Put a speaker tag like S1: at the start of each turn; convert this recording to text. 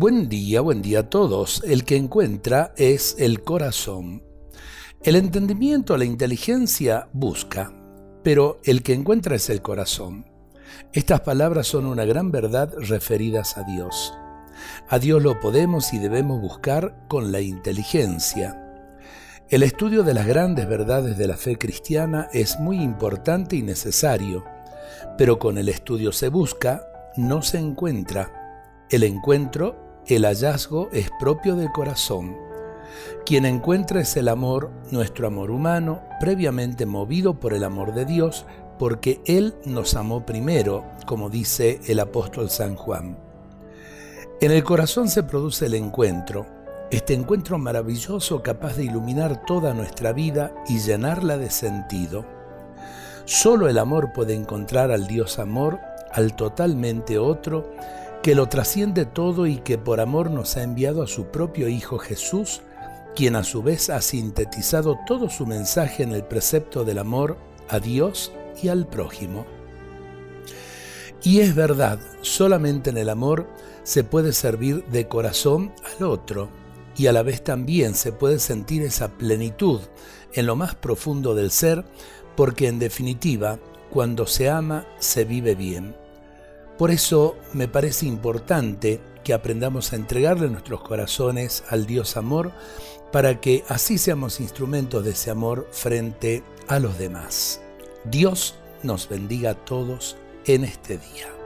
S1: Buen día, buen día a todos. El que encuentra es el corazón. El entendimiento, la inteligencia busca, pero el que encuentra es el corazón. Estas palabras son una gran verdad referidas a Dios. A Dios lo podemos y debemos buscar con la inteligencia. El estudio de las grandes verdades de la fe cristiana es muy importante y necesario, pero con el estudio se busca, no se encuentra. El encuentro, el hallazgo es propio del corazón. Quien encuentra es el amor, nuestro amor humano, previamente movido por el amor de Dios, porque Él nos amó primero, como dice el apóstol San Juan. En el corazón se produce el encuentro, este encuentro maravilloso capaz de iluminar toda nuestra vida y llenarla de sentido. Solo el amor puede encontrar al Dios amor, al totalmente otro, que lo trasciende todo y que por amor nos ha enviado a su propio Hijo Jesús, quien a su vez ha sintetizado todo su mensaje en el precepto del amor a Dios y al prójimo. Y es verdad, solamente en el amor se puede servir de corazón al otro y a la vez también se puede sentir esa plenitud en lo más profundo del ser, porque en definitiva, cuando se ama, se vive bien. Por eso me parece importante que aprendamos a entregarle nuestros corazones al Dios amor para que así seamos instrumentos de ese amor frente a los demás. Dios nos bendiga a todos en este día.